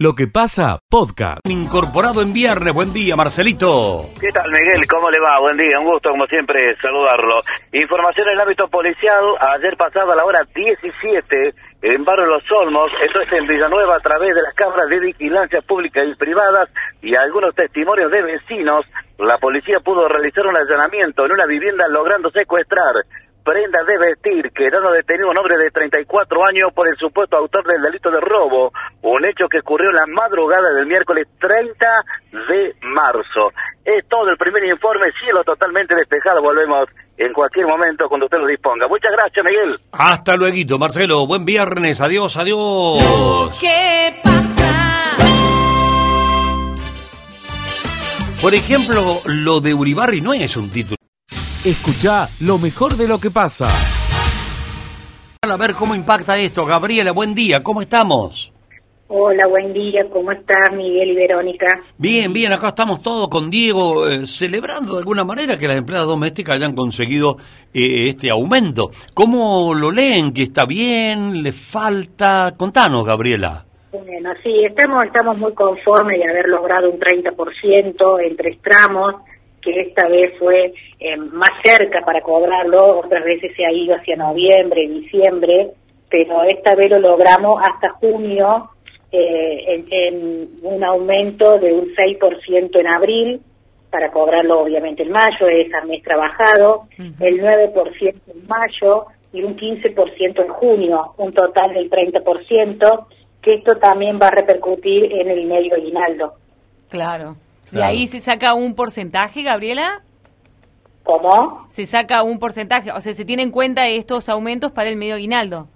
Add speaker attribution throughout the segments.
Speaker 1: Lo que pasa, podcast.
Speaker 2: Incorporado en viernes. Buen día, Marcelito.
Speaker 3: ¿Qué tal, Miguel? ¿Cómo le va? Buen día, un gusto, como siempre, saludarlo. Información en el ámbito policial. Ayer pasada la hora 17, en Barrio Los Olmos, esto es en Villanueva, a través de las cámaras de vigilancia pública y privadas y algunos testimonios de vecinos, la policía pudo realizar un allanamiento en una vivienda logrando secuestrar prendas de vestir, quedando detenido un hombre de 34 años por el supuesto autor del delito de robo, un hecho que ocurrió en la madrugada del miércoles 30 de marzo. Es todo el primer informe, cielo totalmente despejado, volvemos en cualquier momento cuando usted lo disponga. Muchas gracias, Miguel.
Speaker 2: Hasta luego, Marcelo. Buen viernes. Adiós, adiós.
Speaker 4: ¿Qué pasa?
Speaker 2: Por ejemplo, lo de Uribarri no es un título.
Speaker 1: Escucha lo mejor de lo que pasa.
Speaker 2: A ver cómo impacta esto. Gabriela, buen día. ¿Cómo estamos?
Speaker 5: Hola, buen día, ¿cómo estás Miguel y Verónica?
Speaker 2: Bien, bien, acá estamos todos con Diego, eh, celebrando de alguna manera que las empleadas domésticas hayan conseguido eh, este aumento. ¿Cómo lo leen? ¿Que está bien? ¿Le falta? Contanos, Gabriela.
Speaker 5: Bueno, sí, estamos, estamos muy conformes de haber logrado un 30% en tres tramos, que esta vez fue eh, más cerca para cobrarlo, otras veces se ha ido hacia noviembre, diciembre, pero esta vez lo logramos hasta junio eh, en, un aumento de un 6% en abril, para cobrarlo obviamente en mayo, es al mes trabajado, el 9% en mayo y un 15% en junio, un total del 30%, que esto también va a repercutir en el medio aguinaldo.
Speaker 4: Claro. ¿De ahí se saca un porcentaje, Gabriela?
Speaker 5: ¿Cómo?
Speaker 4: Se saca un porcentaje, o sea, se tiene en cuenta estos aumentos para el medio aguinaldo.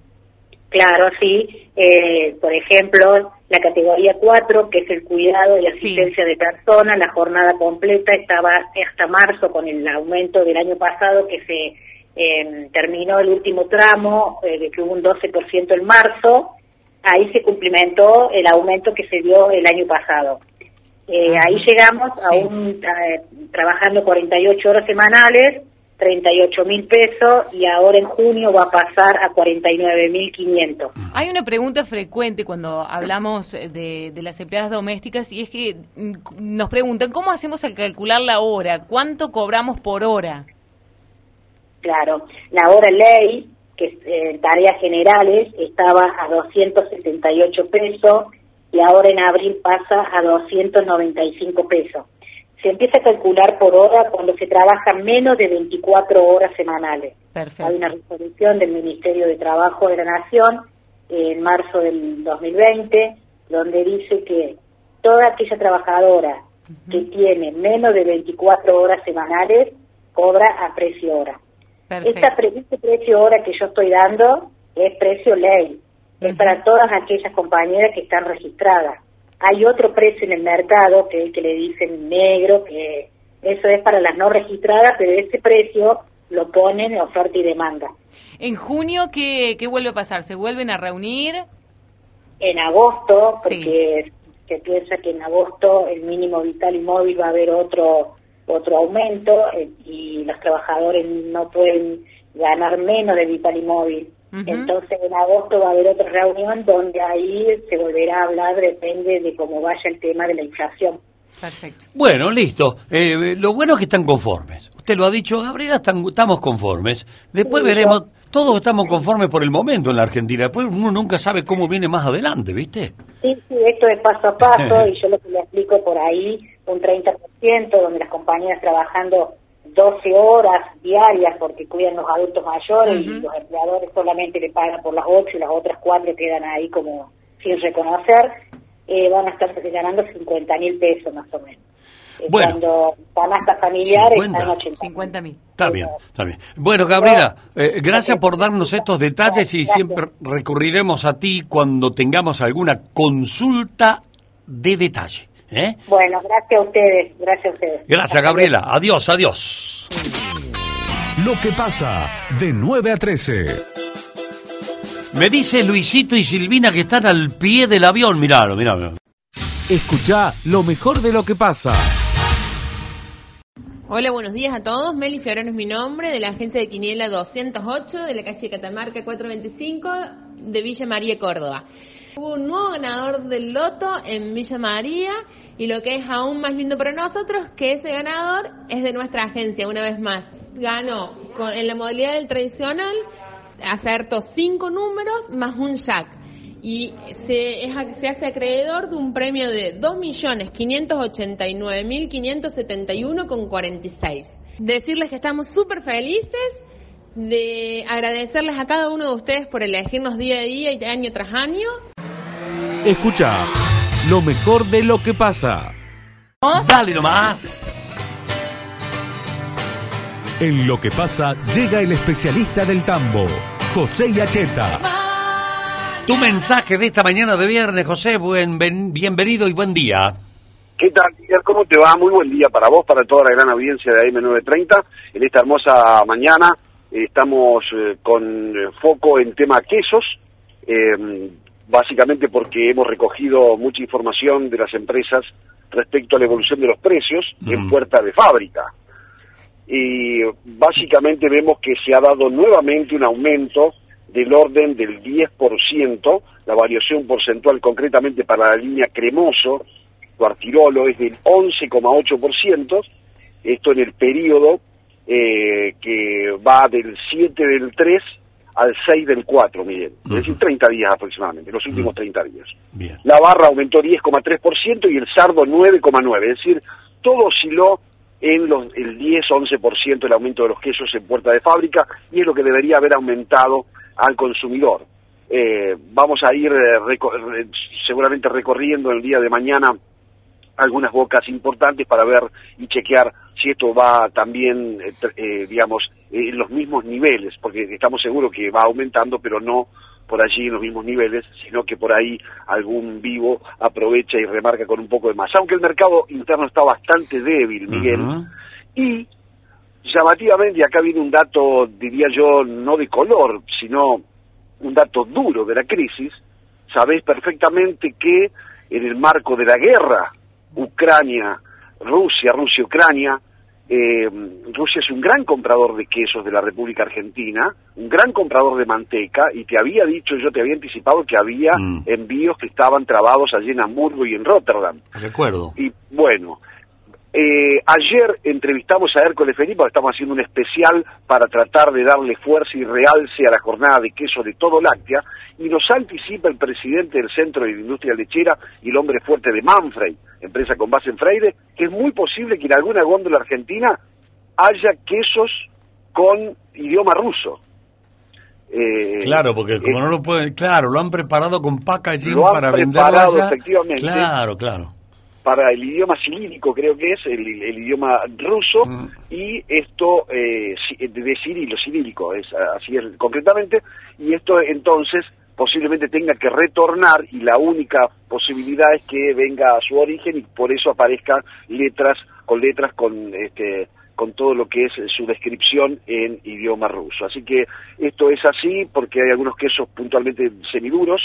Speaker 5: Claro, sí. Eh, por ejemplo, la categoría 4, que es el cuidado y asistencia de personas, la jornada completa estaba hasta marzo con el aumento del año pasado que se eh, terminó el último tramo, eh, de que hubo un 12% en marzo. Ahí se cumplimentó el aumento que se dio el año pasado. Eh, ahí llegamos a un trabajando 48 horas semanales 38 mil pesos y ahora en junio va a pasar a 49 mil 500.
Speaker 4: Hay una pregunta frecuente cuando hablamos de, de, las empleadas domésticas y es que mm, nos preguntan, ¿cómo hacemos al calcular la hora? ¿Cuánto cobramos por hora?
Speaker 5: Claro, la hora ley, que es en tareas generales, estaba a 278 pesos y ahora en abril pasa a 295 pesos. Se empieza a calcular por hora cuando se trabaja menos de 24 horas semanales. Hay una resolución del Ministerio de Trabajo de la Nación en marzo del 2020 donde dice que toda aquella trabajadora que tiene menos de 24 horas semanales cobra a precio hora. Esta este precio hora que yo estoy dando es precio ley, es para todas aquellas compañeras que están registradas hay otro precio en el mercado, que es el que le dicen negro, que eso es para las no registradas, pero ese precio lo ponen en oferta y demanda.
Speaker 4: ¿En junio qué, qué vuelve a pasar? ¿Se vuelven a reunir?
Speaker 5: En agosto, porque se piensa que en agosto el mínimo vital y móvil va a haber otro otro aumento eh, y los trabajadores no pueden ganar menos de vital y móvil. Entonces en agosto va a haber otra reunión donde ahí se volverá a hablar, depende de cómo vaya el tema de la inflación.
Speaker 2: Perfecto. Bueno, listo. Eh, lo bueno es que están conformes. Usted lo ha dicho, Gabriela, estamos conformes. Después veremos, todos estamos conformes por el momento en la Argentina. Después uno nunca sabe cómo viene más adelante, ¿viste?
Speaker 5: Sí, sí, esto es paso a paso y yo lo que le explico por ahí, un 30%, donde las compañías trabajando 12 horas diarias porque cuidan los adultos mayores y los empleadores solamente le pagan por las 8 y las otras 4 quedan ahí como sin reconocer, eh, van a estar ganando 50 mil pesos más o menos. Eh, cuando canasta familiares 50, están 80
Speaker 4: 50 mil.
Speaker 2: Está bien, está bien. Bueno, Gabriela, eh, gracias por darnos estos detalles y siempre recurriremos a ti cuando tengamos alguna consulta de detalle.
Speaker 5: ¿Eh? Bueno, gracias a ustedes, gracias a ustedes.
Speaker 2: Gracias, Gabriela. Adiós, adiós.
Speaker 1: Lo que pasa de 9 a 13.
Speaker 2: Me dice Luisito y Silvina que están al pie del avión. Miralo, miralo.
Speaker 1: Escucha lo mejor de lo que pasa.
Speaker 6: Hola, buenos días a todos. Meli Fiorano es mi nombre, de la agencia de Quiniela 208, de la calle Catamarca 425, de Villa María, Córdoba. Hubo un nuevo ganador del loto en Villa María y lo que es aún más lindo para nosotros, que ese ganador es de nuestra agencia, una vez más. Ganó con, en la modalidad del tradicional, acertó cinco números más un jack. Y se, es, se hace acreedor de un premio de 2.589.571,46. Decirles que estamos súper felices de agradecerles a cada uno de ustedes por elegirnos día a día y año tras año.
Speaker 1: Escucha lo mejor de lo que pasa.
Speaker 2: Dale nomás.
Speaker 1: En lo que pasa llega el especialista del tambo, José Yacheta.
Speaker 2: Tu mensaje de esta mañana de viernes, José, buen, ben- bienvenido y buen día.
Speaker 7: ¿Qué tal, Miguel? ¿Cómo te va? Muy buen día para vos, para toda la gran audiencia de AM930. En esta hermosa mañana eh, estamos eh, con eh, foco en tema quesos, eh, básicamente porque hemos recogido mucha información de las empresas respecto a la evolución de los precios en puerta de fábrica. Y básicamente vemos que se ha dado nuevamente un aumento del orden del 10%, la variación porcentual concretamente para la línea cremoso, cuartirolo es del 11,8%, esto en el periodo eh, que va del 7 del 3 al 6 del 4, Miguel, es decir, 30 días aproximadamente, los últimos 30 días.
Speaker 2: Bien.
Speaker 7: La barra aumentó 10,3% y el sardo 9,9%, es decir, todo osciló en los, el 10-11% el aumento de los quesos en puerta de fábrica y es lo que debería haber aumentado al consumidor. Eh, vamos a ir eh, reco- seguramente recorriendo el día de mañana algunas bocas importantes para ver y chequear si esto va también, eh, eh, digamos, eh, en los mismos niveles, porque estamos seguros que va aumentando, pero no por allí en los mismos niveles, sino que por ahí algún vivo aprovecha y remarca con un poco de más. Aunque el mercado interno está bastante débil, Miguel, y llamativamente, y acá viene un dato, diría yo, no de color, sino un dato duro de la crisis, sabéis perfectamente que en el marco de la guerra Ucrania-Rusia, Rusia-Ucrania, eh, Rusia es un gran comprador de quesos de la República Argentina, un gran comprador de manteca, y te había dicho, yo te había anticipado que había
Speaker 2: Mm.
Speaker 7: envíos que estaban trabados allí en Hamburgo y en Rotterdam.
Speaker 2: Recuerdo.
Speaker 7: Y bueno, eh, ayer entrevistamos a Hércules Felipe, estamos haciendo un especial para tratar de darle fuerza y realce a la jornada de queso de todo láctea, y nos anticipa el presidente del Centro de Industria Lechera y el hombre fuerte de Manfrey, empresa con base en Freire, que es muy posible que en alguna góndola argentina haya quesos con idioma ruso. Eh,
Speaker 2: Claro, porque como
Speaker 7: eh,
Speaker 2: no lo pueden, claro, lo han preparado con packaging
Speaker 7: Lo han
Speaker 2: para venderlo
Speaker 7: preparado,
Speaker 2: allá.
Speaker 7: efectivamente.
Speaker 2: Claro, claro.
Speaker 7: Para el idioma cirílico, creo que es, el, el idioma ruso,
Speaker 2: Mm.
Speaker 7: y esto eh, de Cirilo, cirílico, es, así es concretamente, y esto entonces posiblemente tenga que retornar y la única posibilidad es que venga a su origen y por eso aparezcan letras con letras con este con todo lo que es su descripción en idioma ruso. Así que esto es así porque hay algunos quesos puntualmente semiduros,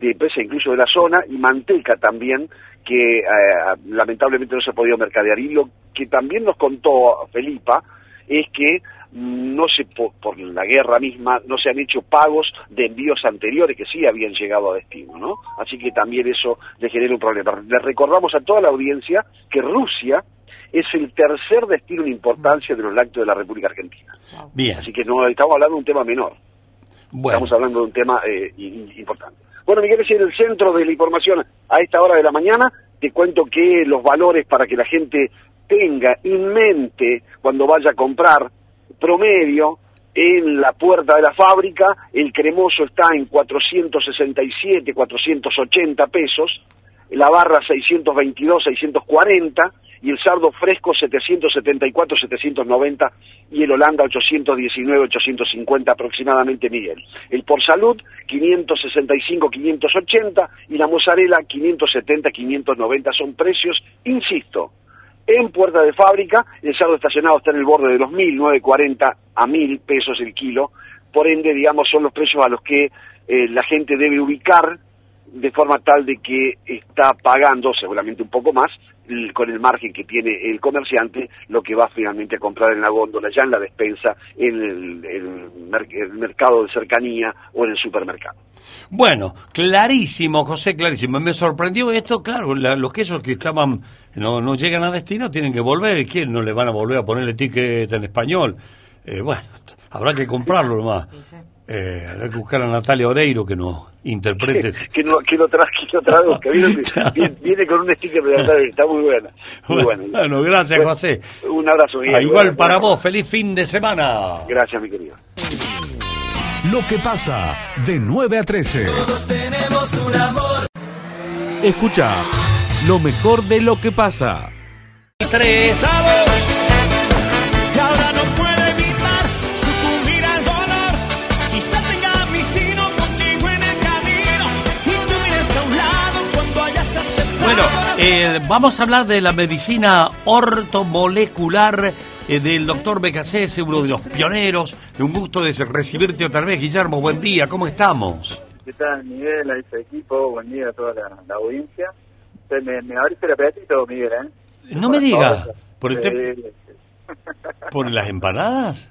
Speaker 7: de empresa incluso de la zona, y manteca también, que eh, lamentablemente no se ha podido mercadear. Y lo que también nos contó Felipa es que no se po- por la guerra misma no se han hecho pagos de envíos anteriores que sí habían llegado a destino, ¿no? Así que también eso le genera un problema. Le recordamos a toda la audiencia que Rusia es el tercer destino en importancia de los lácteos de la República Argentina.
Speaker 2: Bien.
Speaker 7: Así que no estamos hablando de un tema menor.
Speaker 2: Bueno,
Speaker 7: Estamos hablando de un tema eh, importante. Bueno, Miguel, es en el centro de la información a esta hora de la mañana. Te cuento que los valores para que la gente tenga en mente cuando vaya a comprar promedio en la puerta de la fábrica, el cremoso está en 467, 480 pesos, la barra 622, 640 y el sardo fresco 774, 790 y el Holanda 819, 850 aproximadamente, Miguel. El por salud 565, 580 y la mozzarella 570, 590 son precios, insisto, en puerta de fábrica, el sardo estacionado está en el borde de los 1.000, 940 a 1.000 pesos el kilo, por ende, digamos, son los precios a los que eh, la gente debe ubicar de forma tal de que está pagando seguramente un poco más con el margen que tiene el comerciante lo que va finalmente a comprar en la góndola, ya en la despensa, en el, el mer- el mercado de cercanía o en el supermercado.
Speaker 2: Bueno, clarísimo, José, clarísimo. Me sorprendió esto, claro, la- los quesos que estaban, no, no llegan a destino, tienen que volver. ¿Y quién no le van a volver a poner el ticket en español? Eh, bueno, habrá que comprarlo nomás. Eh, habrá que buscar a Natalia Oreiro que nos interprete.
Speaker 7: que no que lo tra que lo traduzca viene, viene con un sticker de verdad está muy buena muy buena
Speaker 2: Bueno, gracias,
Speaker 7: Bueno,
Speaker 2: José.
Speaker 7: un abrazo Miguel.
Speaker 2: Ah, igual para vos, feliz fin de semana.
Speaker 7: gracias mi querido
Speaker 1: Lo que pasa de 9 a 13. Escucha lo mejor de lo que pasa.
Speaker 2: Tres,
Speaker 8: Y
Speaker 2: eh, vamos a hablar de la medicina ortomolecular eh, del doctor Becasés, uno de los pioneros. Un gusto de recibirte otra vez, Guillermo. Buen día, ¿cómo estamos?
Speaker 9: ¿Qué tal, Miguel? A ese equipo, buen día a toda la, la audiencia. Usted me, me abriste el apetito, Miguel, ¿eh?
Speaker 2: No me diga, por el
Speaker 9: sí.
Speaker 2: ¿Por las empanadas?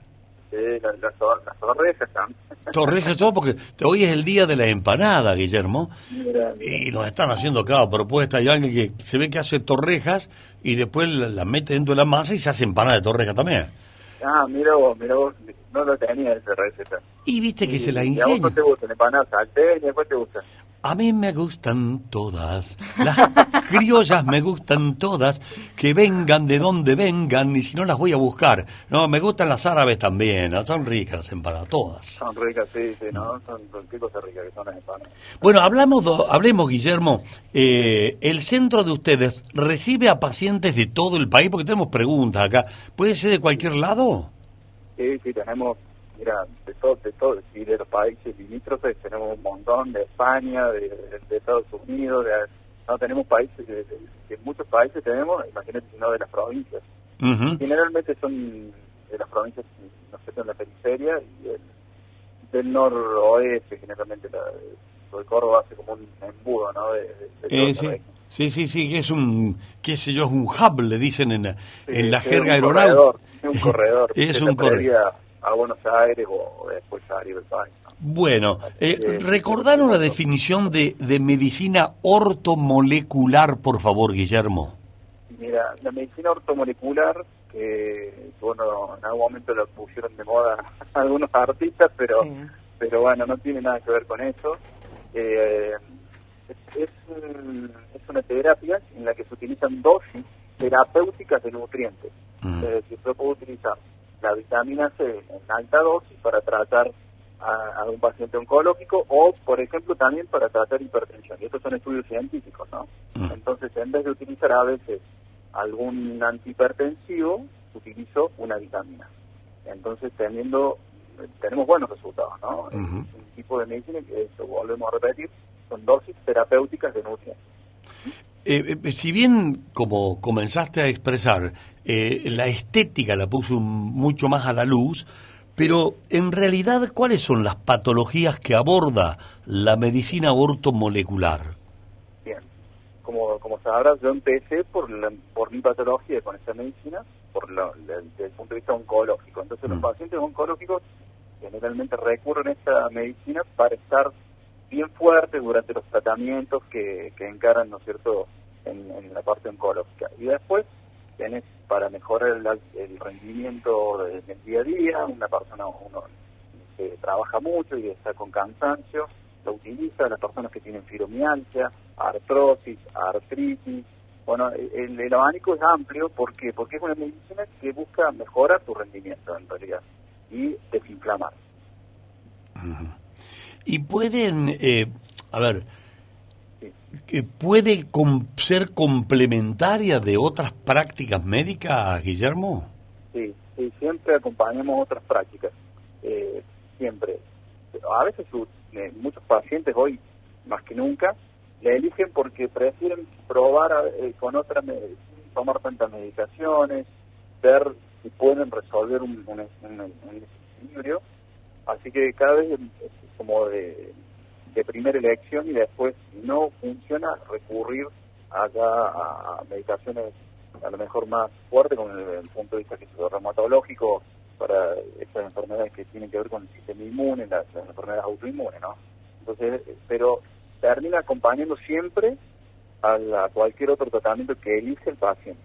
Speaker 9: Las las or- las orejas también.
Speaker 2: Torrejas, todo porque hoy es el día de la empanada, Guillermo.
Speaker 9: Mira,
Speaker 2: Y nos están haciendo cada propuesta. Hay alguien que se ve que hace torrejas y después la, la mete dentro de la masa y se hace empanada de torreja también.
Speaker 9: Ah, mira vos, mira vos, no lo tenía esa receta.
Speaker 2: Y viste que se la
Speaker 9: ¿Y a vos no
Speaker 2: ingenia.
Speaker 9: te gusta la empanada salteña? ¿Cuál te gusta?
Speaker 2: A mí me gustan todas, las criollas me gustan todas, que vengan de donde vengan y si no las voy a buscar. No, me gustan las árabes también, son ricas las empanadas, todas.
Speaker 9: Son ricas, sí, sí, ¿no? Son, son qué cosas ricas que son las empanadas.
Speaker 2: Bueno, hablamos, hablemos, Guillermo, eh, el centro de ustedes recibe a pacientes de todo el país, porque tenemos preguntas acá, ¿puede ser de cualquier lado?
Speaker 9: Sí, sí, tenemos, mira, de todo, de todo, sí, de los países limítrofes, tenemos un montón, de España, de, de- de Estados Unidos, de, no, tenemos países, de, muchos países tenemos, imagínate si no de las provincias. Generalmente son de las provincias, no sé, en la periferia y el, del noroeste, generalmente la, el Córdoba hace como un embudo, ¿no? De,
Speaker 2: Eh, sí, sí, sí, sí, que es un, qué sé yo, es un hub, le dicen en, la- en la jerga aeronáutica.
Speaker 9: Es un corredor.
Speaker 2: Es un corredor.
Speaker 9: A Buenos Aires o después a arriba del país. ¿no?
Speaker 2: Bueno, eh,
Speaker 9: Eh,
Speaker 2: recordaron la definición de, de medicina ortomolecular, por favor, Guillermo.
Speaker 9: Mira, la medicina ortomolecular, que bueno, en algún momento la pusieron de moda algunos artistas, pero
Speaker 4: Sí.
Speaker 9: pero bueno, no tiene nada que ver con eso. Eh, es, es una terapia en la que se utilizan dosis terapéuticas de nutrientes.
Speaker 2: Mm.
Speaker 9: Es decir, se puede utilizar la vitamina C en alta dosis para tratar a, a un paciente oncológico o, por ejemplo, también para tratar hipertensión. Y estos son estudios científicos, ¿no?
Speaker 2: Mm.
Speaker 9: Entonces, en vez de utilizar a veces algún antihipertensivo, utilizo una vitamina. Entonces, teniendo, tenemos buenos resultados, ¿no? Es un tipo de medicina que, eso volvemos a repetir, son dosis terapéuticas de nutrientes.
Speaker 2: Eh, eh, si bien, como comenzaste a expresar, eh, la estética la puso mucho más a la luz, pero en realidad, ¿cuáles son las patologías que aborda la medicina ortomolecular?
Speaker 9: Bien, como, como sabrás, yo empecé por, la, por mi patología con esta medicina, por la- desde el punto de vista oncológico. Entonces, los
Speaker 2: Mm.
Speaker 9: pacientes oncológicos generalmente recurren a esta medicina para estar bien fuertes durante los tratamientos que, que encaran, ¿no es cierto?, en, en la parte oncológica. Y después para mejorar el, el rendimiento de- del día a día, una persona, uno que trabaja mucho y está con cansancio, lo utiliza, las personas que tienen fibromialgia, artrosis, artritis. Bueno, el, el abanico es amplio porque porque es una medicina que busca mejorar tu rendimiento en realidad y desinflamar.
Speaker 2: Y pueden, eh, a ver. Que puede com- ser complementaria de otras prácticas médicas, Guillermo.
Speaker 9: Sí, sí, siempre acompañamos otras prácticas, eh, siempre. A veces eh, muchos pacientes hoy, más que nunca, le eligen porque prefieren probar eh, con otra tomar tantas medicaciones, ver si pueden resolver un, un- un- desequilibrio. Así que cada vez es como de, de primera elección y después, no funciona, recurrir allá a, medicaciones a lo mejor más fuertes, con el, punto de vista que es reumatológico, para estas enfermedades que tienen que ver con el sistema inmune, las, las enfermedades autoinmunes, ¿no? Entonces, pero termina acompañando siempre a, cualquier otro tratamiento que elige el paciente.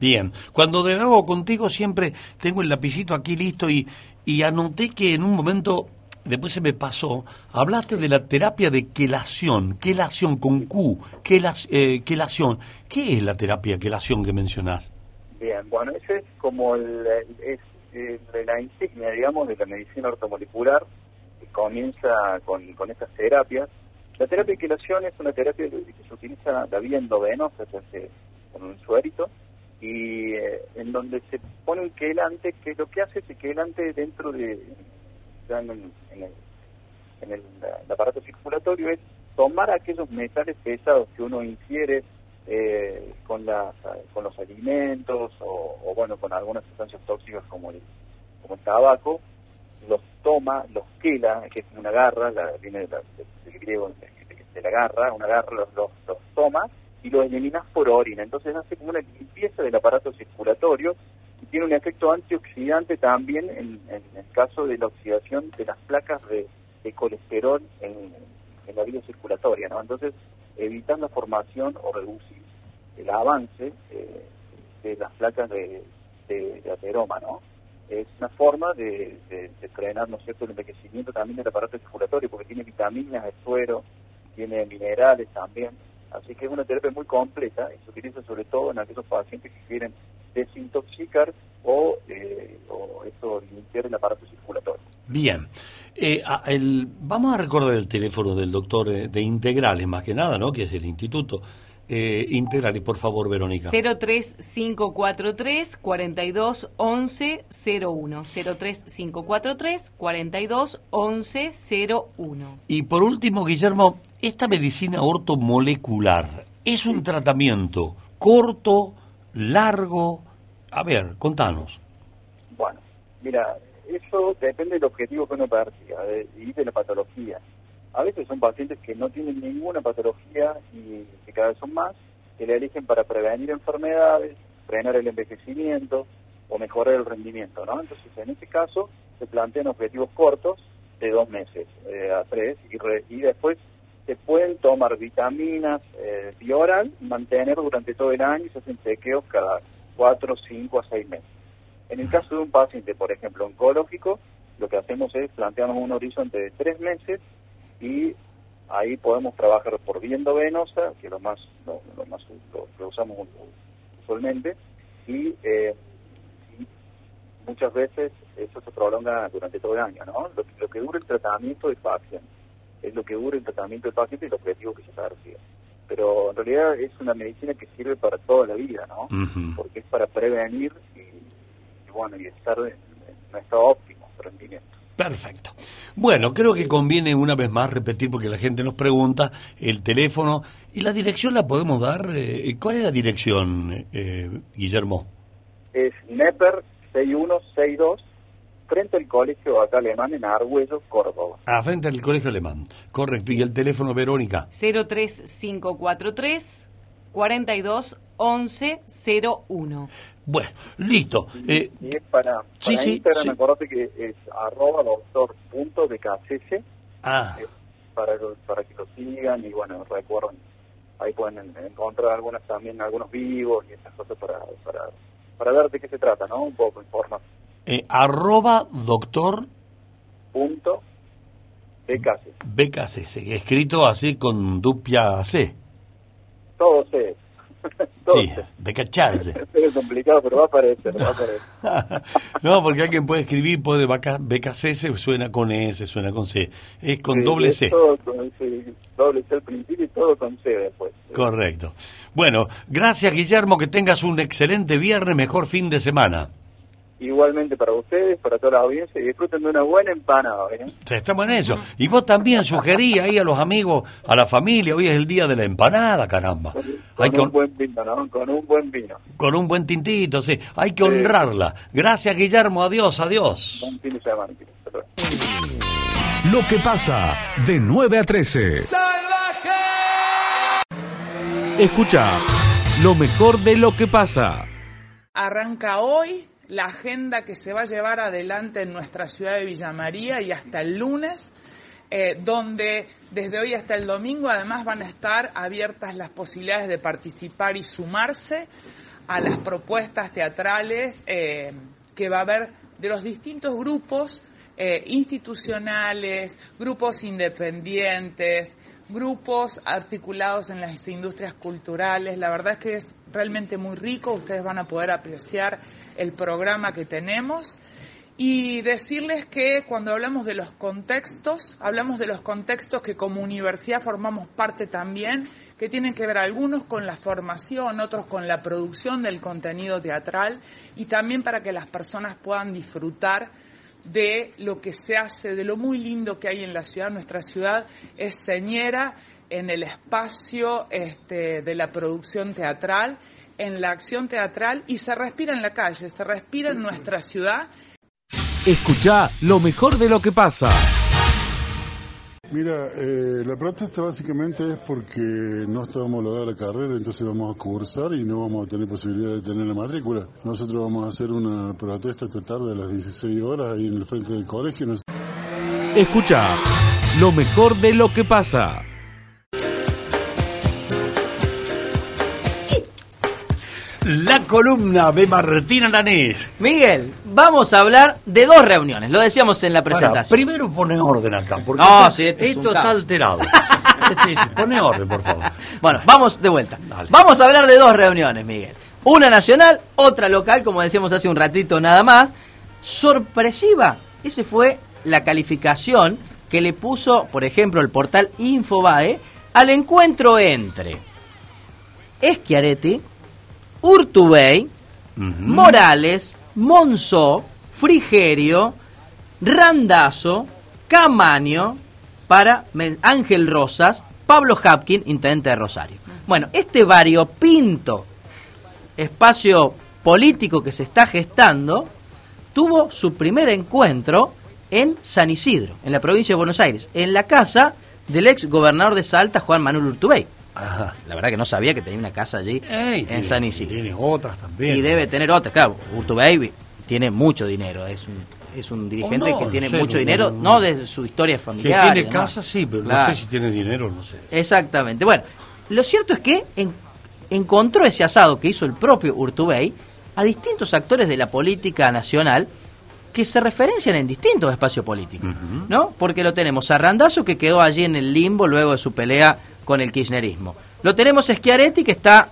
Speaker 2: Bien, cuando dialogo contigo siempre tengo el lapicito aquí listo y, y anoté que en un momento, después se me pasó, hablaste de la terapia de quelación, quelación con Q, eh, quelación. ¿Qué es la terapia de quelación que mencionás?
Speaker 9: Bien, bueno, ese es como el, es, eh, la insignia, digamos, de la medicina ortomolecular, que comienza con, con estas terapias. La terapia de quelación es una terapia que se utiliza la vía endovenosa, se hace con un suerito, y eh, en donde se pone un quelante, que lo que hace ese quelante dentro de, ya en, el- en el, en el, aparato circulatorio es tomar aquellos metales pesados que uno ingiere eh, con, las, con los alimentos o, bueno con algunas sustancias tóxicas como el, como el tabaco, los toma, los quela, que es una garra, la, viene de la- de- del griego de, la garra, una garra los, los, los toma y los eliminas por orina. Entonces hace como una limpieza del aparato circulatorio tiene un efecto antioxidante también en, en el caso de la oxidación de las placas de, colesterol en, la vía circulatoria, ¿no? Entonces, evitar la formación o reducir el avance eh, de las placas de, ateroma, ¿no? Es una forma de, de- de frenar, ¿no es cierto?, el envejecimiento también del aparato circulatorio, porque tiene vitaminas, el suero, tiene minerales también, así que es una terapia muy completa y se utiliza sobre todo en aquellos pacientes que quieren desintoxicar o, eh, o eso, limpiar el aparato circulatorio.
Speaker 2: Bien, Eh, a- el- vamos a recordar el teléfono del doctor eh, de Integrales, más que nada, ¿no? Que es el instituto. Eh, Integrales, por favor, Verónica.
Speaker 4: 03543 42 11 01 03543 42 11 01
Speaker 2: Y por último, Guillermo, esta medicina ortomolecular es un tratamiento corto, largo. A ver, contanos.
Speaker 9: Bueno, mira, eso depende del objetivo que uno persiga y de la patología. A veces son pacientes que no tienen ninguna patología y que cada vez son más, que le eligen para prevenir enfermedades, frenar el envejecimiento o mejorar el rendimiento, ¿no? Entonces, en este caso, se plantean objetivos cortos de dos meses eh, a tres y, re- y después se pueden tomar vitaminas eh, mantener durante todo el año y se hacen chequeos cada cuatro, cinco a seis meses. En el caso de un paciente, por ejemplo, oncológico, lo que hacemos es planteamos un horizonte de tres meses y ahí podemos trabajar por vía endovenosa, que lo más lo, más lo, usamos usualmente, y, eh, y muchas veces eso se prolonga durante todo el año, ¿no? Lo, lo que dura el tratamiento del paciente es lo que dura el tratamiento del paciente y el objetivo que se persigue. Pero en realidad es una medicina que sirve para toda la vida, ¿no? Porque es para prevenir y, y bueno, y estar en, en un estado óptimo de rendimiento.
Speaker 2: Perfecto. Bueno, creo que conviene una vez más repetir porque la gente nos pregunta el teléfono y la dirección la podemos dar. eh, ¿Cuál es la dirección, eh, Guillermo?
Speaker 9: Es NEPER 6162 frente al colegio acá alemán en Argüello, Córdoba.
Speaker 2: A frente al Colegio Alemán. Correcto. ¿Y el teléfono, Verónica?
Speaker 4: 03543 42 11 01
Speaker 2: Bueno, listo. Eh,
Speaker 9: Y es para,
Speaker 2: Sí,
Speaker 9: para
Speaker 2: sí,
Speaker 9: Instagram,
Speaker 2: sí.
Speaker 9: acordate que es arroba doctor punto de KCC,
Speaker 2: ah,
Speaker 9: eh, para, para que lo sigan y bueno, recuerden, ahí pueden en- encontrar algunas también, algunos vivos y esas cosas para, para, para ver de qué se trata, ¿no? Un poco, informa.
Speaker 2: Eh, arroba doctor
Speaker 9: Punto de KCC.
Speaker 2: BKCC, escrito así con dupia C.
Speaker 9: Todo se Todo
Speaker 2: Sí, BKCHALSE.
Speaker 9: Es complicado, pero va a aparecer, va a aparecer.
Speaker 2: no, porque alguien puede escribir, puede BKCC, suena con S, suena con C. Es con
Speaker 9: Sí,
Speaker 2: doble
Speaker 9: es
Speaker 2: C.
Speaker 9: Todo con, sí, doble C al principio y todo con C después.
Speaker 2: Correcto. Bueno, gracias Guillermo, que tengas un excelente viernes, mejor fin de semana.
Speaker 9: Igualmente para ustedes, para toda la audiencia, y disfruten de una buena empanada. ¿eh?
Speaker 2: Estamos en eso. Y vos también sugerí ahí a los amigos, a la familia, hoy es el día de la empanada, caramba.
Speaker 9: Con,
Speaker 2: Hay que,
Speaker 9: un buen vino, ¿no? Con un buen vino.
Speaker 2: con un buen tintito, sí. Hay que honrarla. Gracias Guillermo, adiós, adiós.
Speaker 9: Buen fin de semana.
Speaker 1: Lo que pasa de 9 a 13. Escucha lo mejor de lo que pasa.
Speaker 10: Arranca hoy la agenda que se va a llevar adelante en nuestra ciudad de Villa María y hasta el lunes, eh, donde desde hoy hasta el domingo además van a estar abiertas las posibilidades de participar y sumarse a las propuestas teatrales eh, que va a haber de los distintos grupos eh, institucionales, grupos independientes, grupos articulados en las industrias culturales. La verdad es que es realmente muy rico, ustedes van a poder apreciar el programa que tenemos. Y decirles que cuando hablamos de los contextos, hablamos de los contextos que como universidad formamos parte también, que tienen que ver algunos con la formación, otros con la producción del contenido teatral y también para que las personas puedan disfrutar de lo que se hace, de lo muy lindo que hay en la ciudad. Nuestra ciudad es señera en el espacio este, de la producción teatral, en la acción teatral y se respira en la calle, se respira en nuestra ciudad.
Speaker 1: Escucha lo mejor de lo que pasa.
Speaker 11: Mira, eh, la protesta básicamente es porque no está homologada la carrera, entonces vamos a cursar y no vamos a tener posibilidad de tener la matrícula. Nosotros vamos a hacer una protesta esta tarde a las 16 horas ahí en el frente del colegio.
Speaker 1: Escucha lo mejor de lo que pasa.
Speaker 2: La columna de Martín Alanés.
Speaker 12: Miguel, vamos a hablar de dos reuniones, lo decíamos en la presentación.
Speaker 2: primero pone orden acá, porque
Speaker 12: No, este es
Speaker 2: esto está alterado. Sí, sí, pone orden, por favor.
Speaker 12: Bueno, vamos de vuelta.
Speaker 2: Dale.
Speaker 12: Vamos a hablar de dos reuniones, Miguel. Una nacional, otra local, como decíamos hace un ratito nada más. Sorpresiva, esa fue la calificación que le puso, por ejemplo, el portal Infobae al encuentro entre Schiaretti, Urtubey, Morales, Monzó, Frigerio, Randazo, Camaño, para Ángel Rosas, Pablo Hapkin, intendente de Rosario. Bueno, este variopinto espacio político que se está gestando tuvo su primer encuentro en San Isidro, en la provincia de Buenos Aires, en la casa del ex gobernador de Salta, Juan Manuel Urtubey. La verdad que no sabía que tenía una casa allí
Speaker 2: Ey,
Speaker 12: en
Speaker 2: tiene-
Speaker 12: San Isidro.
Speaker 2: Tiene otras también.
Speaker 12: Y debe tener otra, claro. Urtubey tiene mucho dinero, es un, es un dirigente
Speaker 2: O no,
Speaker 12: que
Speaker 2: no
Speaker 12: tiene
Speaker 2: sé,
Speaker 12: mucho
Speaker 2: no,
Speaker 12: dinero,
Speaker 2: no,
Speaker 12: de su historia
Speaker 2: Que
Speaker 12: familiar.
Speaker 2: tiene
Speaker 12: y demás.
Speaker 2: casa, sí, pero
Speaker 12: Claro.
Speaker 2: no sé si tiene dinero, no sé.
Speaker 12: Exactamente. Bueno, lo cierto es que en- encontró ese asado que hizo el propio Urtubey a distintos actores de la política nacional que se referencian en distintos espacios políticos, ¿no? Porque lo tenemos a Randazzo que quedó allí en el limbo luego de su pelea con el kirchnerismo. Lo tenemos Schiaretti que está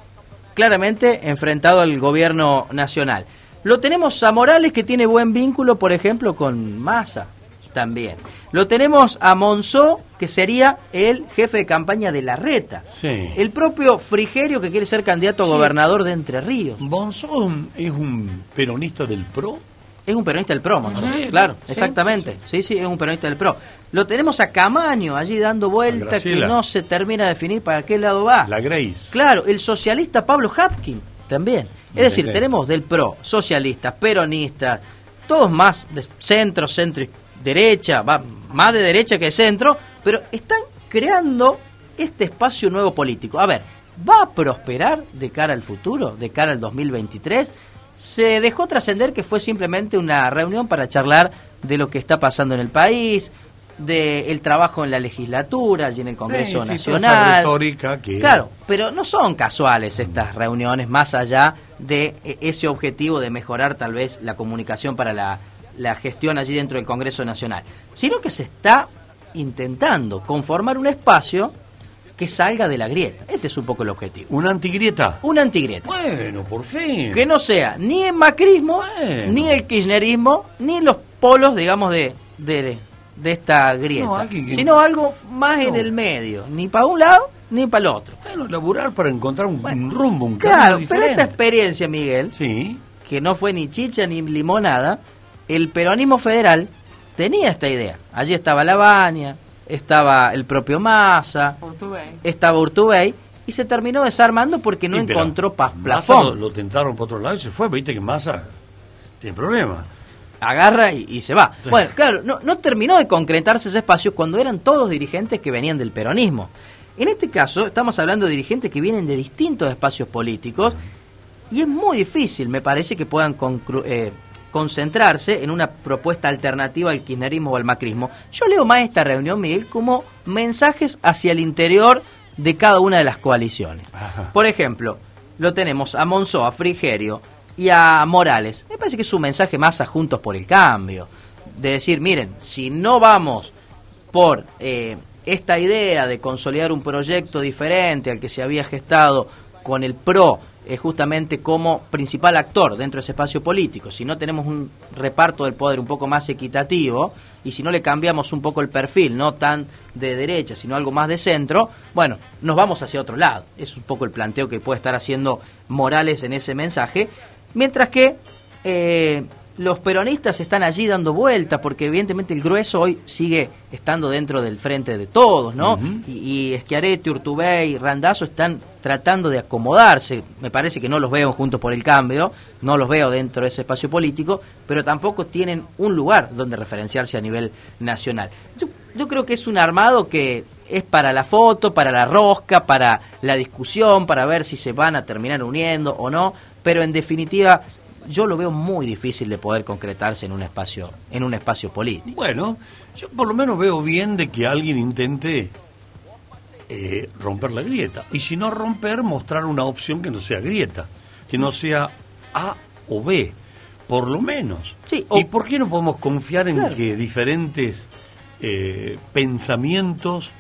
Speaker 12: claramente enfrentado al gobierno nacional. Lo tenemos a Morales que tiene buen vínculo, por ejemplo, con Massa también. Lo tenemos a Monzó, que sería el jefe de campaña de la Reta.
Speaker 2: Sí.
Speaker 12: El propio Frigerio, que quiere ser candidato a
Speaker 2: Sí.
Speaker 12: gobernador de Entre Ríos.
Speaker 2: ¿Bonzó es un peronista del PRO?
Speaker 12: Es un peronista del PRO, Monzó.
Speaker 2: Sí,
Speaker 12: claro, exactamente. Sí sí. es un peronista del PRO. Lo tenemos a Camaño allí dando vueltas que no se termina de definir para qué lado va.
Speaker 2: La Grace.
Speaker 12: Claro, el socialista Pablo Hapkin también. Es decir, tenemos del PRO, socialistas, peronistas, todos más de centro, centro y derecha, va, más de derecha que de centro, pero están creando este espacio nuevo político. A ver, ¿va a prosperar de cara al futuro, de cara al 2023? Se dejó trascender que fue simplemente una reunión para charlar de lo que está pasando en el país, del trabajo en la legislatura y en el Congreso
Speaker 2: Sí,
Speaker 12: Nacional.
Speaker 2: retórica que-
Speaker 12: Claro, pero no son casuales estas reuniones, más allá de eh, ese objetivo de mejorar tal vez la comunicación para la, la gestión allí dentro del Congreso Nacional, sino que se está intentando conformar un espacio que salga de la grieta. Este es un poco el objetivo.
Speaker 2: ¿Una antigrieta?
Speaker 12: Una antigrieta.
Speaker 2: Bueno, por fin.
Speaker 12: Que no sea ni el macrismo,
Speaker 2: Bueno.
Speaker 12: ni el kirchnerismo, ni los polos, digamos, de, de, de esta grieta,
Speaker 2: No, alguien
Speaker 12: sino algo más en el medio, ni para un lado ni para el otro.
Speaker 2: Bueno, laburar para encontrar un, un rumbo, un
Speaker 12: Claro,
Speaker 2: camino
Speaker 12: pero
Speaker 2: diferente.
Speaker 12: esta experiencia, Miguel,
Speaker 2: Sí.
Speaker 12: que no fue ni chicha ni limonada, el peronismo federal tenía esta idea. Allí estaba Lavagna, estaba el propio Massa, estaba Urtubey, y se terminó desarmando porque no
Speaker 2: Sí, pero
Speaker 12: encontró pa-
Speaker 2: Massa
Speaker 12: plafón.
Speaker 2: Lo, lo tentaron por otro lado y se fue. Viste que Massa tiene problemas.
Speaker 12: Agarra y, y se va. Bueno, claro, no, no terminó de concretarse ese espacio cuando eran todos dirigentes que venían del peronismo. En este caso, estamos hablando de dirigentes que vienen de distintos espacios políticos y es muy difícil, me parece, que puedan eh, concentrarse en una propuesta alternativa al kirchnerismo o al macrismo. Yo leo más esta reunión, Miguel, como mensajes hacia el interior de cada una de las coaliciones. Por ejemplo, lo tenemos a Monzó, a Frigerio y a Morales. Me parece que es un mensaje más a Juntos por el Cambio. De decir, miren, si no vamos por eh, esta idea de consolidar un proyecto diferente al que se había gestado con el PRO, eh, justamente como principal actor dentro de ese espacio político, si no tenemos un reparto del poder un poco más equitativo y si no le cambiamos un poco el perfil, no tan de derecha, sino algo más de centro, bueno, nos vamos hacia otro lado. Es un poco el planteo que puede estar haciendo Morales en ese mensaje, mientras que eh, los peronistas están allí dando vuelta, porque evidentemente el grueso hoy sigue estando dentro del frente de todos, ¿no? y, y Schiaretti, Urtubey y Randazo están tratando de acomodarse. Me parece que no los veo juntos por el cambio, no los veo dentro de ese espacio político, pero tampoco tienen un lugar donde referenciarse a nivel nacional. Yo, yo creo que es un armado que es para la foto, para la rosca, para la discusión, para ver si se van a terminar uniendo o no, pero en definitiva yo lo veo muy difícil de poder concretarse en un espacio en un espacio político.
Speaker 2: Bueno, yo por lo menos veo bien de que alguien intente eh, romper la grieta. Y si no romper, mostrar una opción que no sea grieta, que no sea A o B, por lo menos. ¿Y por qué no podemos confiar en
Speaker 12: Claro.
Speaker 2: que diferentes eh, pensamientos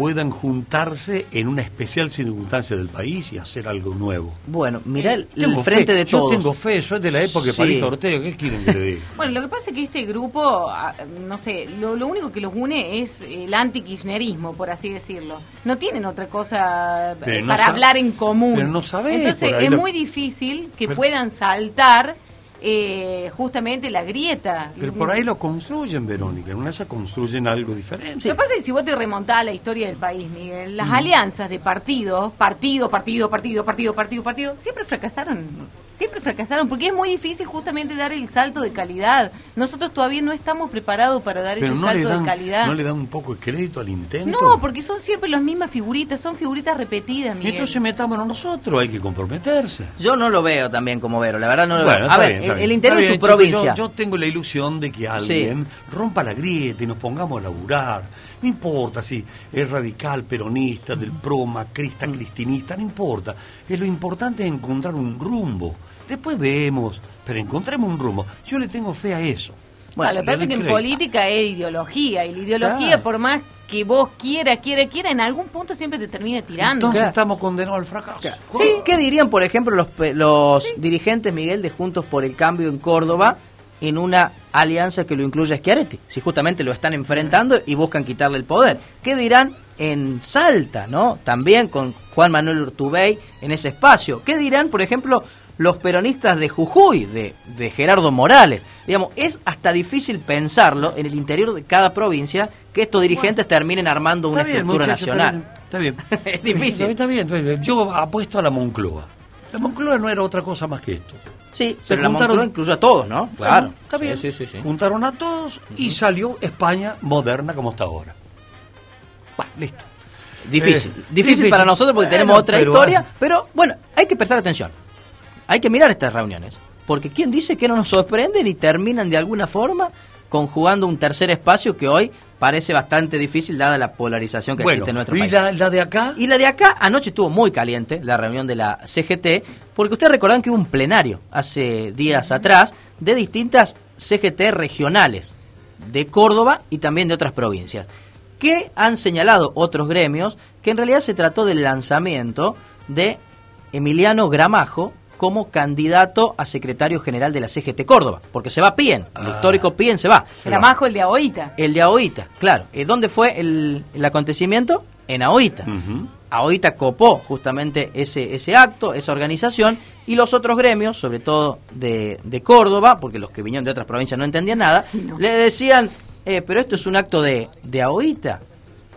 Speaker 2: puedan juntarse en una especial circunstancia del país y hacer algo nuevo?
Speaker 12: Bueno, mirá el, el
Speaker 2: Tengo
Speaker 12: frente
Speaker 2: fe,
Speaker 12: de
Speaker 2: yo
Speaker 12: todos.
Speaker 2: tengo fe, eso es de la época de
Speaker 12: Sí.
Speaker 2: Palito Ortega, ¿qué quieren que le diga?
Speaker 4: Bueno, lo que pasa es que este grupo, ah, no sé, lo, lo único que los une es el anti-kirchnerismo, por así decirlo. No tienen otra cosa eh,
Speaker 2: Pero
Speaker 4: para hablar en común.
Speaker 2: pero no sabés,
Speaker 4: Entonces es
Speaker 2: la-
Speaker 4: muy difícil que
Speaker 2: Pero-
Speaker 4: puedan saltar eh, justamente la grieta.
Speaker 2: Pero por ahí lo construyen, Verónica, en una se construyen algo diferente.
Speaker 4: Lo que pasa es que si vos te remontás a la historia del país, Miguel, las
Speaker 2: Mm.
Speaker 4: alianzas de partidos, partido, partido, partido, partido, partido, partido, siempre fracasaron. Siempre fracasaron, porque es muy difícil justamente dar el salto de calidad. Nosotros todavía no estamos preparados para dar
Speaker 2: Pero
Speaker 4: ese
Speaker 2: no
Speaker 4: salto
Speaker 2: dan,
Speaker 4: de calidad.
Speaker 2: no le dan un poco de crédito al intento.
Speaker 4: No, porque son siempre las mismas figuritas, son figuritas repetidas,
Speaker 2: Y
Speaker 4: Miguel.
Speaker 2: entonces metámonos nosotros, hay que comprometerse.
Speaker 12: Yo no lo veo también como Vero, la verdad no lo
Speaker 2: Bueno,
Speaker 12: veo. A ver,
Speaker 2: bien,
Speaker 12: el, el interior es su provincia.
Speaker 2: Yo tengo la ilusión de que alguien rompa la grieta y nos pongamos a laburar. No importa si es radical, peronista, del pro, macrista,
Speaker 12: Mm.
Speaker 2: cristinista, no importa. Es lo importante es encontrar un rumbo. Después vemos, pero encontremos un rumbo. Yo le tengo fe a eso.
Speaker 4: Bueno, lo que pasa es que en política es ideología, y la ideología,
Speaker 2: Claro.
Speaker 4: por más que vos quiera, quiera, quiera, en algún punto siempre te termina tirando.
Speaker 2: Entonces estamos condenados al fracaso.
Speaker 12: ¿Qué, qué dirían, por ejemplo, los dirigentes, Miguel, de Juntos por el Cambio en Córdoba en una alianza que lo incluya Schiaretti? Si justamente lo están enfrentando y buscan quitarle el poder. ¿Qué dirán en Salta, no? También con Juan Manuel Urtubey en ese espacio. ¿Qué dirán, por ejemplo, los peronistas de Jujuy, de, de Gerardo Morales? Digamos, es hasta difícil pensarlo en el interior de cada provincia que estos dirigentes terminen armando una
Speaker 2: Está bien,
Speaker 12: estructura
Speaker 2: muchacho,
Speaker 12: nacional.
Speaker 2: Está bien.
Speaker 12: es difícil.
Speaker 2: Está bien, está bien. Yo apuesto a la Moncloa. La Moncloa no era otra cosa más que esto.
Speaker 12: Sí,
Speaker 2: Se
Speaker 12: pero la
Speaker 2: juntaron-
Speaker 12: Moncloa incluyó a todos, ¿no? Claro.
Speaker 2: está bien.
Speaker 12: Sí, sí, sí.
Speaker 2: Juntaron a todos y salió España moderna como está ahora. Bueno, listo.
Speaker 12: Difícil,
Speaker 2: Eh,
Speaker 12: difícil, para nosotros porque
Speaker 2: Bueno,
Speaker 12: tenemos otra
Speaker 2: pero-
Speaker 12: historia, pero bueno, hay que prestar atención. Hay que mirar estas reuniones, porque quién dice que no nos sorprenden y terminan de alguna forma conjugando un tercer espacio que hoy parece bastante difícil dada la polarización que
Speaker 2: Bueno,
Speaker 12: existe en nuestro
Speaker 2: ¿y
Speaker 12: país.
Speaker 2: la, la de acá?
Speaker 12: Y la de acá, anoche estuvo muy caliente la reunión de la CGT, porque ustedes recordan que hubo un plenario hace días atrás de distintas CGT regionales de Córdoba y también de otras provincias, que han señalado otros gremios que en realidad se trató del lanzamiento de Emiliano Gramajo como candidato a secretario general de la CGT Córdoba, porque se va Pien, el histórico Pien se va.
Speaker 4: Gramajo el de Ahoita.
Speaker 12: El de Ahoita, claro. Eh, ¿Dónde fue el, el acontecimiento? En Ahoita. Ahoita copó justamente ese, ese acto, esa organización, y los otros gremios, sobre todo de, de Córdoba, porque los que vinieron de otras provincias no entendían nada, le decían, eh, pero esto es un acto de, de Ahoita.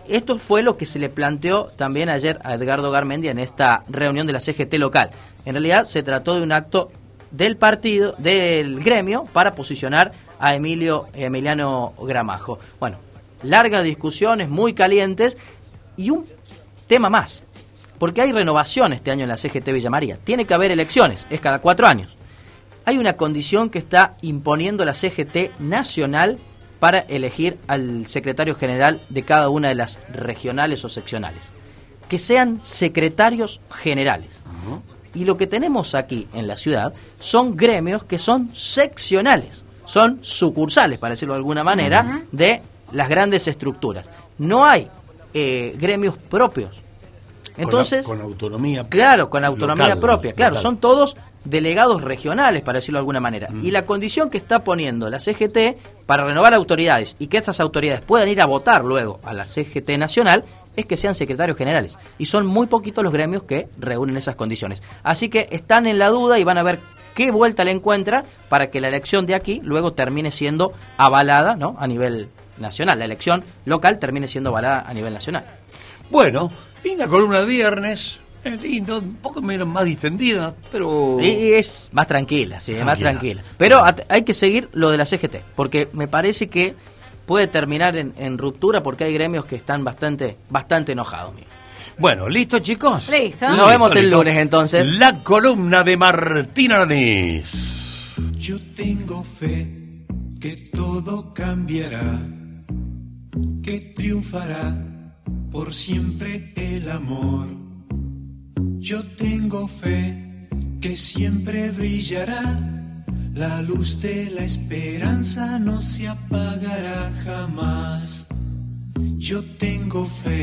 Speaker 12: Esto fue lo que se le planteó también ayer a Edgardo Garmendia en esta reunión de la CGT local. En realidad se trató de un acto del partido, del gremio, para posicionar a Emilio Emiliano Gramajo. Bueno, largas discusiones, muy calientes, y un tema más, porque hay renovación este año en la CGT Villa María. Tiene que haber elecciones, es cada cuatro años. Hay una condición que está imponiendo la CGT nacional para elegir al secretario general de cada una de las regionales o seccionales. Que sean secretarios generales. Y lo que tenemos aquí en la ciudad son gremios que son seccionales, son sucursales, para decirlo de alguna manera, de las grandes estructuras. No hay eh, gremios propios. Entonces,
Speaker 2: con, autonomía.
Speaker 12: Claro, con autonomía
Speaker 2: local,
Speaker 12: propia. Claro, son todos delegados regionales, para decirlo de alguna manera. Y la condición que está poniendo la CGT para renovar autoridades y que estas autoridades puedan ir a votar luego a la CGT nacional es que sean secretarios generales. Y son muy poquitos los gremios que reúnen esas condiciones. Así que están en la duda y van a ver qué vuelta le encuentra para que la elección de aquí luego termine siendo avalada ¿no? a nivel nacional. La elección local termine siendo avalada a nivel nacional.
Speaker 2: Bueno, linda columna de viernes. Es lindo, un poco menos más distendida, pero.
Speaker 12: Y, es más tranquila, sí, más
Speaker 2: Tranquila.
Speaker 12: tranquila. Pero hay que seguir lo de la CGT, porque me parece que puede terminar en, en ruptura porque hay gremios que están bastante, bastante enojados. mira.
Speaker 2: Bueno, ¿listo, chicos?
Speaker 4: Listo.
Speaker 12: Nos vemos el lunes, entonces.
Speaker 2: La columna de Martín Aranís.
Speaker 13: Yo tengo fe que todo cambiará, que triunfará por siempre el amor. Yo tengo fe que siempre brillará, la luz de la esperanza no se apagará jamás. Yo tengo fe.